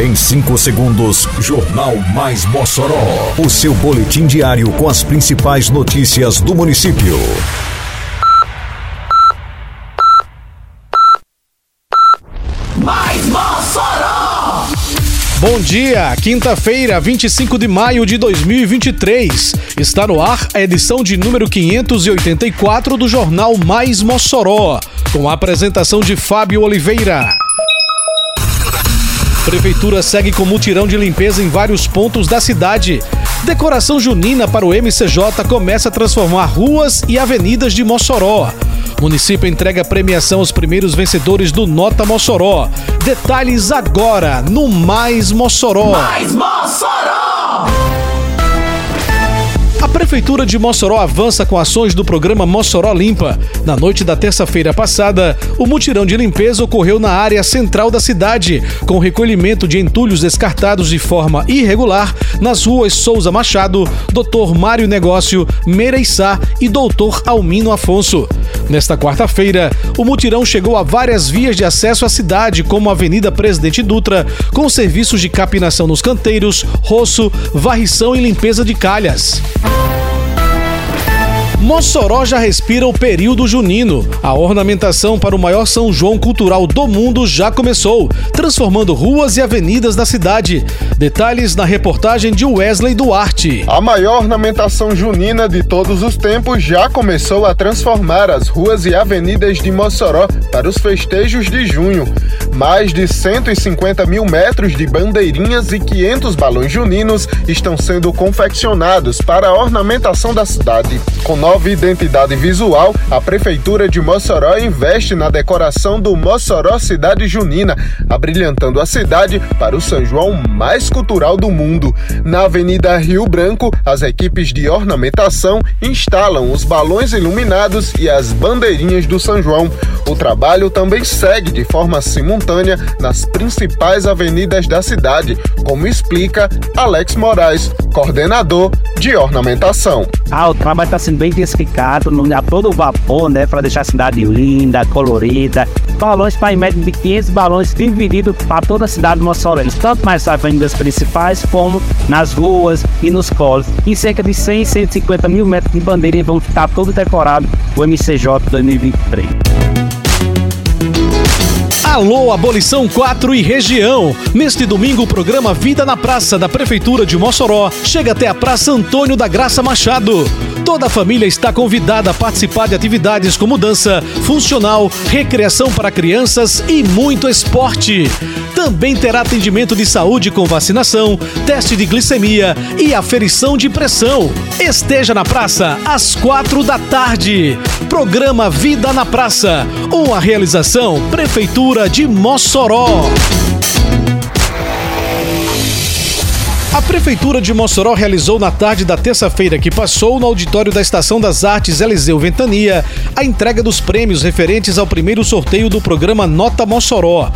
Em 5 segundos, Jornal Mais Mossoró. O seu boletim diário com as principais notícias do município. Mais Mossoró! Bom dia, quinta-feira, 25 de maio de 2023. Está no ar a edição de número 584 do Jornal Mais Mossoró, com a apresentação de Fábio Oliveira. Prefeitura segue com mutirão de limpeza em vários pontos da cidade. Decoração junina para o MCJ começa a transformar ruas e avenidas de Mossoró. Município entrega premiação aos primeiros vencedores do Nota Mossoró. Detalhes agora no Mais Mossoró. Mais Mossoró! A Prefeitura de Mossoró avança com ações do programa Mossoró Limpa. Na noite da terça-feira passada, o mutirão de limpeza ocorreu na área central da cidade, com recolhimento de entulhos descartados de forma irregular nas ruas Souza Machado, Dr. Mário Negócio, Mereiçá e Doutor Almino Afonso. Nesta quarta-feira, o mutirão chegou a várias vias de acesso à cidade, como a Avenida Presidente Dutra, com serviços de capinação nos canteiros, roço, varrição e limpeza de calhas. Mossoró já respira o período junino. A ornamentação para o maior São João cultural do mundo já começou, transformando ruas e avenidas da cidade. Detalhes na reportagem de Wesley Duarte. A maior ornamentação junina de todos os tempos já começou a transformar as ruas e avenidas de Mossoró para os festejos de junho. Mais de 150 mil metros de bandeirinhas e 500 balões juninos estão sendo confeccionados para a ornamentação da cidade. Com nova identidade visual, a Prefeitura de Mossoró investe na decoração do Mossoró Cidade Junina, abrilhantando a cidade para o São João mais cultural do mundo. Na Avenida Rio Branco, as equipes de ornamentação instalam os balões iluminados e as bandeirinhas do São João. O trabalho também segue de forma simultânea nas principais avenidas da cidade, como explica Alex Moraes, coordenador de ornamentação. Ah, o trabalho está sendo bem intensificado, no, a todo vapor, né, para deixar a cidade linda, colorida. Balões para em média de 500 balões divididos para toda a cidade de Mossoró, tanto nas avenidas principais como nas ruas e nos colos. Em cerca de 100, 150 mil metros de bandeira vão ficar todo decorado o MCJ 2023. Alô, Abolição 4 e região. Neste domingo, o programa Vida na Praça da Prefeitura de Mossoró chega até a Praça Antônio da Graça Machado. Toda a família está convidada a participar de atividades como dança, funcional, recreação para crianças e muito esporte. Também terá atendimento de saúde com vacinação, teste de glicemia e aferição de pressão. Esteja na praça às quatro da tarde. Programa Vida na Praça. Uma realização Prefeitura de Mossoró. A Prefeitura de Mossoró realizou na tarde da terça-feira que passou no auditório da Estação das Artes Eliseu Ventania a entrega dos prêmios referentes ao primeiro sorteio do programa Nota Mossoró.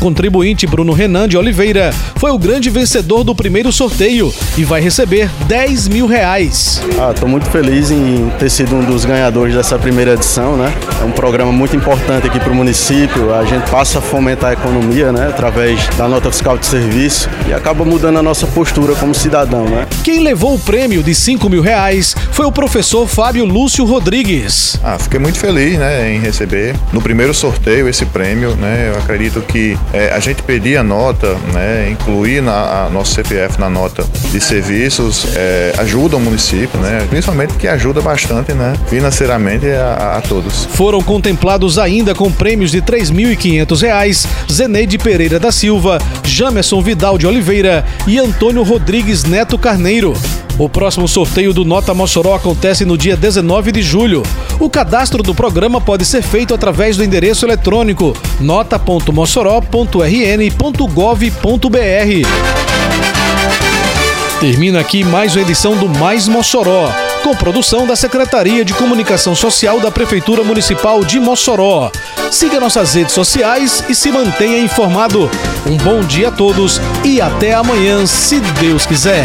Contribuinte Bruno Renan de Oliveira foi o grande vencedor do primeiro sorteio e vai receber 10 mil reais. Ah, estou muito feliz em ter sido um dos ganhadores dessa primeira edição, né? É um programa muito importante aqui para o município. A gente passa a fomentar a economia, né? Através da nota fiscal de serviço e acaba mudando a nossa postura como cidadão, né? Quem levou o prêmio de 5 mil reais foi o professor Fábio Lúcio Rodrigues. Ah, fiquei muito feliz, né, em receber no primeiro sorteio esse prêmio, né? Eu acredito que é, a gente pedir a nota, né, incluir na a nosso CPF na nota de serviços é, ajuda o município, né? Principalmente que ajuda bastante, né, financeiramente a, a todos. Foram contemplados ainda com prêmios de 3.500 reais Zeneide Pereira da Silva, Jamerson Vidal de Oliveira e Antônio Rodrigues Neto Carneiro. O próximo sorteio do Nota Mossoró acontece no dia 19 de julho. O cadastro do programa pode ser feito através do endereço eletrônico nota.mossoró.rn.gov.br. Termina aqui mais uma edição do Mais Mossoró, com produção da Secretaria de Comunicação Social da Prefeitura Municipal de Mossoró. Siga nossas redes sociais e se mantenha informado. Um bom dia a todos e até amanhã, se Deus quiser.